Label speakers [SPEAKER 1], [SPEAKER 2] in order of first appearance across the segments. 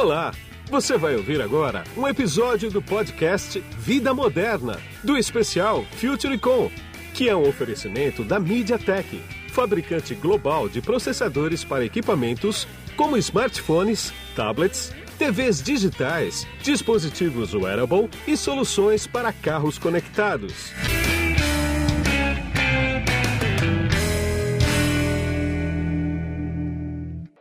[SPEAKER 1] Olá! Você vai ouvir agora um episódio do podcast Vida Moderna, do especial FutureCon, que é um oferecimento da MediaTek, fabricante global de processadores para equipamentos como smartphones, tablets, TVs digitais, dispositivos wearable e soluções para carros conectados.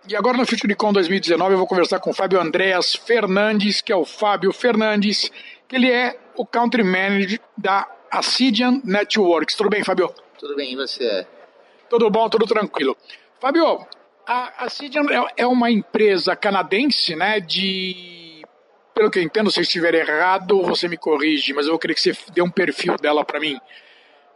[SPEAKER 2] E agora no FutureCon 2019 eu vou conversar com o Fábio Andréas Fernandes, que é o Fábio Fernandes, que ele é o Country Manager da Acidian Networks. Tudo bem, Fábio?
[SPEAKER 3] Tudo bem, e você?
[SPEAKER 2] Tudo bom, tudo tranquilo. Fábio, a Acidian é uma empresa canadense, né, de... Pelo que eu entendo, se eu estiver errado, você me corrige, mas eu vou querer que você dê um perfil dela para mim.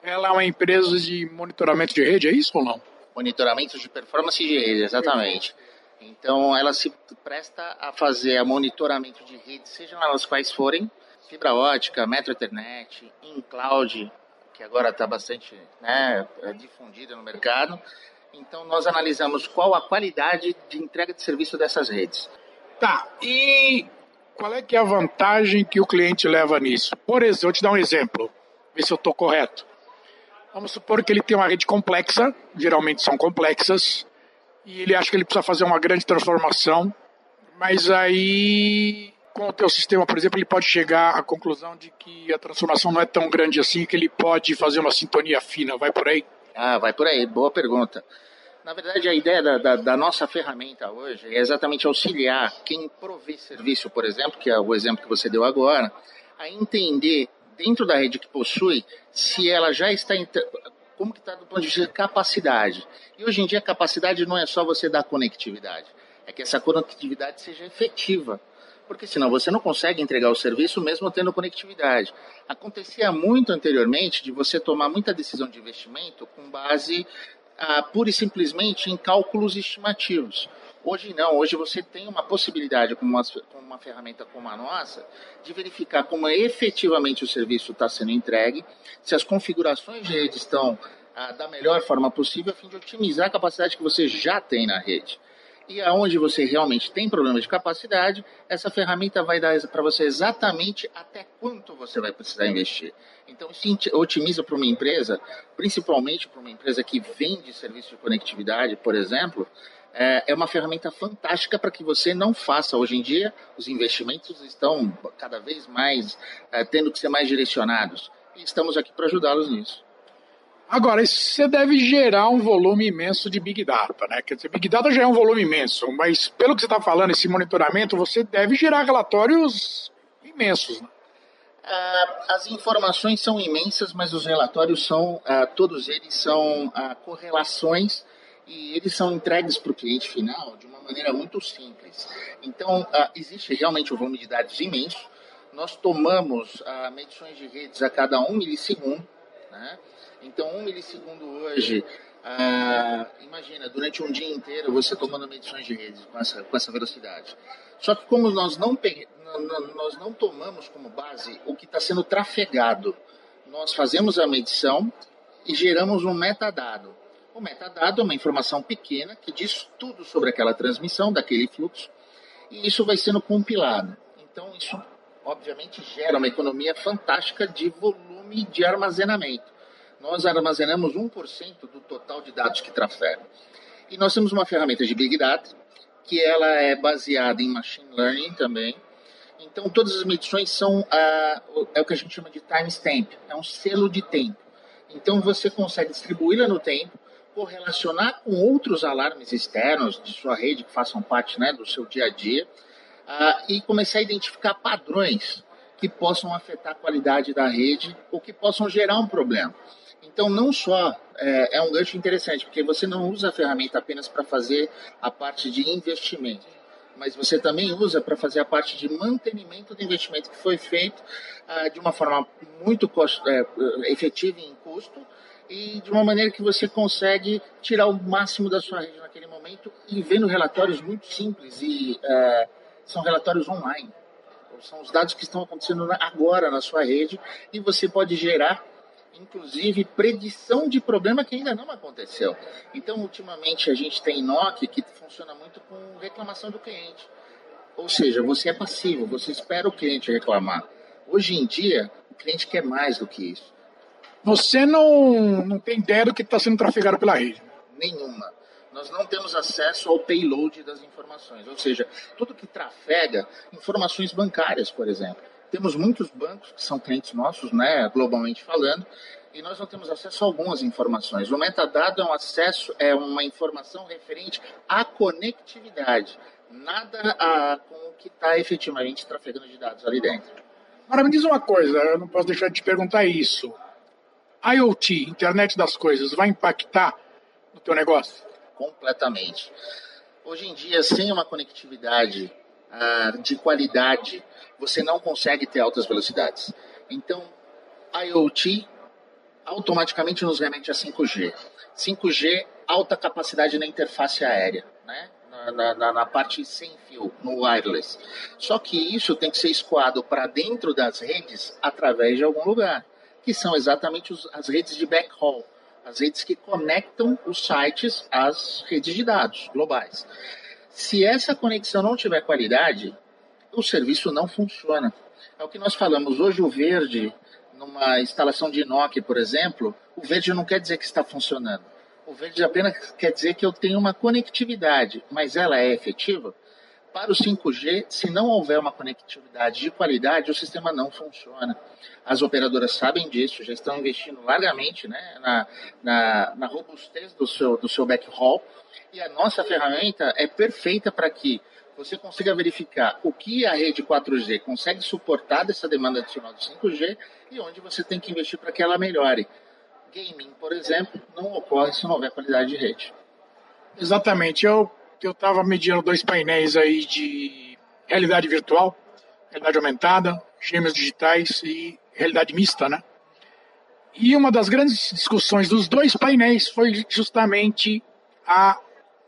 [SPEAKER 2] Ela é uma empresa de monitoramento de rede, é isso ou não?
[SPEAKER 3] Monitoramento de performance de rede, exatamente. Então, ela se presta a fazer monitoramento de rede, sejam elas quais forem, fibra ótica, metro internet, in cloud, que agora está bastante né, difundida no mercado. Então, nós analisamos qual a qualidade de entrega de serviço dessas redes.
[SPEAKER 2] Tá, e qual é que é a vantagem que o cliente leva nisso? Por exemplo, vou te dar um exemplo, ver se eu estou correto. Vamos supor que ele tem uma rede complexa, geralmente são complexas, e ele acha que ele precisa fazer uma grande transformação, mas aí com o teu sistema, por exemplo, ele pode chegar à conclusão de que a transformação não é tão grande assim, que ele pode fazer uma sintonia fina. Vai por aí?
[SPEAKER 3] Ah, vai por aí. Boa pergunta. Na verdade, a ideia da, da, da, nossa ferramenta hoje é exatamente auxiliar quem provê serviço, por exemplo, que é o exemplo que você deu agora, a entender dentro da rede que possui, se ela já está como que está do ponto de vista de capacidade. E hoje em dia a capacidade não é só você dar conectividade, é que essa conectividade seja efetiva. Porque senão você não consegue entregar o serviço mesmo tendo conectividade. Acontecia muito anteriormente de você tomar muita decisão de investimento com base ah, pura e simplesmente em cálculos estimativos. Hoje não, hoje você tem uma possibilidade com uma, com uma ferramenta como a nossa de verificar como efetivamente o serviço está sendo entregue, se as configurações de rede estão ah, da melhor forma possível, a fim de otimizar a capacidade que você já tem na rede. E aonde você realmente tem problemas de capacidade, essa ferramenta vai dar para você exatamente até quanto você vai precisar investir. Então, isso otimiza para uma empresa, principalmente para uma empresa que vende serviço de conectividade, por exemplo, é, é uma ferramenta fantástica para que você não faça. Hoje em dia, os investimentos estão cada vez mais é, tendo que ser mais direcionados. E estamos aqui para ajudá-los nisso.
[SPEAKER 2] Agora, você deve gerar um volume imenso de Big Data, né? Quer dizer, Big Data já é um volume imenso, mas pelo que você está falando, esse monitoramento, você deve gerar relatórios imensos, né?
[SPEAKER 3] Uh, as informações são imensas, mas os relatórios são, uh, todos eles são correlações e eles são entregues para o cliente final de uma maneira muito simples. Então, uh, existe realmente um volume de dados imenso. Nós tomamos uh, medições de redes a cada um milissegundo. Né? Então, um milissegundo hoje, uh, imagina, durante um dia inteiro você tomando medições de redes com essa, com essa velocidade. Só que como nós não, nós não tomamos como base o que está sendo trafegado, nós fazemos a medição e geramos um metadado. O metadado é uma informação pequena que diz tudo sobre aquela transmissão, daquele fluxo, e isso vai sendo compilado. Então, isso obviamente gera uma economia fantástica de volume de armazenamento. Nós armazenamos 1% do total de dados que trafegam. E nós temos uma ferramenta de Big Data, que ela é baseada em Machine Learning também. Então, todas as medições são ah, é o que a gente chama de timestamp, é um selo de tempo. Então, você consegue distribuí-la no tempo, correlacionar com outros alarmes externos de sua rede que façam parte né, do seu dia a dia uh, e começar a identificar padrões que possam afetar a qualidade da rede ou que possam gerar um problema. Então, não só é, é um gancho interessante, porque você não usa a ferramenta apenas para fazer a parte de investimento, mas você também usa para fazer a parte de mantenimento do investimento que foi feito uh, de uma forma muito cost, é, efetiva em custo e de uma maneira que você consegue tirar o máximo da sua rede naquele momento e vendo relatórios muito simples e é, são relatórios online. São os dados que estão acontecendo agora na sua rede e você pode gerar, inclusive, predição de problema que ainda não aconteceu. Então, ultimamente, a gente tem NOC que funciona muito com reclamação do cliente. Ou seja, você é passivo, você espera o cliente reclamar. Hoje em dia, o cliente quer mais do que isso.
[SPEAKER 2] Você não, não tem ideia do que está sendo trafegado pela rede?
[SPEAKER 3] Nenhuma. Nós não temos acesso ao payload das informações, ou seja, tudo que trafega informações bancárias, por exemplo. Temos muitos bancos que são clientes nossos, né, globalmente falando, e nós não temos acesso a algumas informações. O metadado é um acesso, é uma informação referente à conectividade, nada a, com o que está efetivamente trafegando de dados ali dentro.
[SPEAKER 2] Agora me diz uma coisa, eu não posso deixar de te perguntar isso. IoT, internet das coisas, vai impactar no teu negócio?
[SPEAKER 3] Completamente. Hoje em dia, sem uma conectividade uh, de qualidade, você não consegue ter altas velocidades. Então, IoT automaticamente nos remete a 5G. 5G, alta capacidade na interface aérea, né? Na, na, na, parte sem fio, no wireless. Só que isso tem que ser escoado para dentro das redes através de algum lugar que são exatamente os, as redes de backhaul, as redes que conectam os sites às redes de dados globais. Se essa conexão não tiver qualidade, o serviço não funciona. É o que nós falamos hoje, o verde, numa instalação de Nokia, por exemplo, o verde não quer dizer que está funcionando. O verde apenas quer dizer que eu tenho uma conectividade, mas ela é efetiva? Para o 5G, se não houver uma conectividade de qualidade, o sistema não funciona. As operadoras sabem disso, já estão investindo largamente né, na, na, na robustez do seu, do seu backhaul. E a nossa ferramenta é perfeita para que você consiga verificar o que a rede 4G consegue suportar dessa demanda adicional do 5G e onde você tem que investir para que ela melhore. Gaming, por exemplo, não ocorre se não houver qualidade de rede.
[SPEAKER 2] Exatamente. Eu eu estava medindo dois painéis aí de realidade virtual, realidade aumentada, gêmeos digitais e realidade mista, né? E uma das grandes discussões dos dois painéis foi justamente a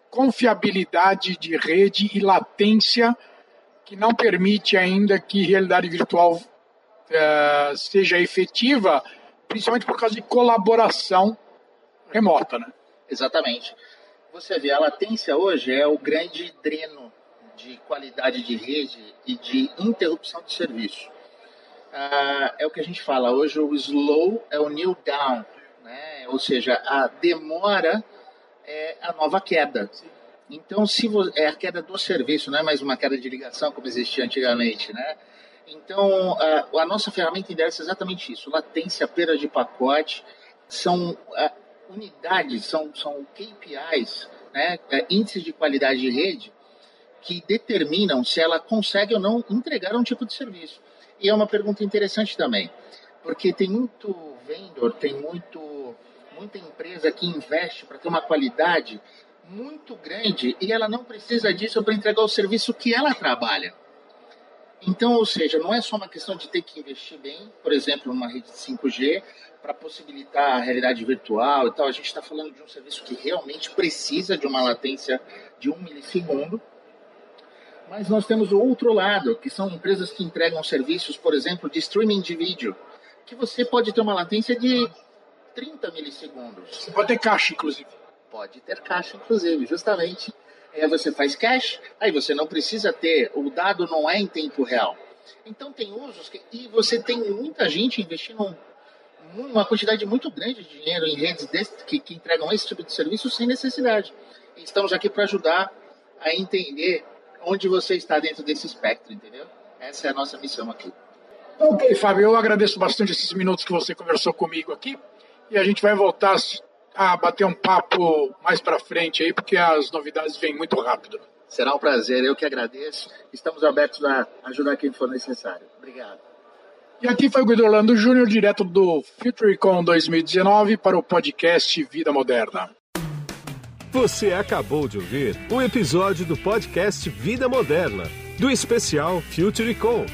[SPEAKER 2] confiabilidade de rede e latência que não permite ainda que realidade virtual uh, seja efetiva, principalmente por causa de colaboração remota, né?
[SPEAKER 3] Exatamente. Você vê, a latência hoje é o grande dreno de qualidade de rede e de interrupção de serviço. Ah, é o que a gente fala hoje, o slow é o new down, né? ou seja, a demora é a nova queda. Então, se é a queda do serviço, não é mais uma queda de ligação como existia antigamente, né? Então, a, a nossa ferramenta endereça exatamente isso: latência, perda de pacote, são unidades, são, são KPIs, né, é, índices de qualidade de rede, que determinam se ela consegue ou não entregar um tipo de serviço. E é uma pergunta interessante também, porque tem muito vendedor, tem muito, muita empresa que investe para ter uma qualidade muito grande e ela não precisa disso para entregar o serviço que ela trabalha. Então, ou seja, não é só uma questão de ter que investir bem, por exemplo, numa rede de 5G, para possibilitar a realidade virtual e tal. A gente está falando de um serviço que realmente precisa de uma latência de um milissegundo. Mas nós temos o outro lado, que são empresas que entregam serviços, por exemplo, de streaming de vídeo, que você pode ter uma latência de 30 milissegundos.
[SPEAKER 2] Você pode ter caixa, inclusive.
[SPEAKER 3] Pode ter caixa, inclusive, justamente. Aí você faz cache, aí você não precisa ter, o dado não é em tempo real. Então tem usos que, e você tem muita gente investindo uma quantidade muito grande de dinheiro em redes desse, que, que entregam esse tipo de serviço sem necessidade. Estamos aqui para ajudar a entender onde você está dentro desse espectro, entendeu? Essa é a nossa missão aqui.
[SPEAKER 2] Ok, Fábio, eu agradeço bastante esses minutos que você conversou comigo aqui e a gente vai voltar a bater um papo mais para frente aí, porque as novidades vêm muito rápido.
[SPEAKER 3] Será um prazer, eu que agradeço. Estamos abertos a ajudar quem for necessário. Obrigado.
[SPEAKER 2] E aqui foi o Guido Orlando Júnior, direto do FutureCon 2019 para o podcast Vida Moderna.
[SPEAKER 1] Você acabou de ouvir um episódio do podcast Vida Moderna, do especial FutureCon,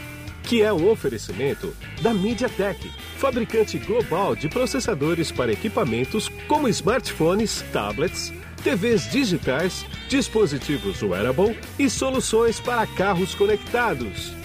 [SPEAKER 1] que é um oferecimento da MediaTek, fabricante global de processadores para equipamentos como smartphones, tablets, TVs digitais, dispositivos wearable e soluções para carros conectados.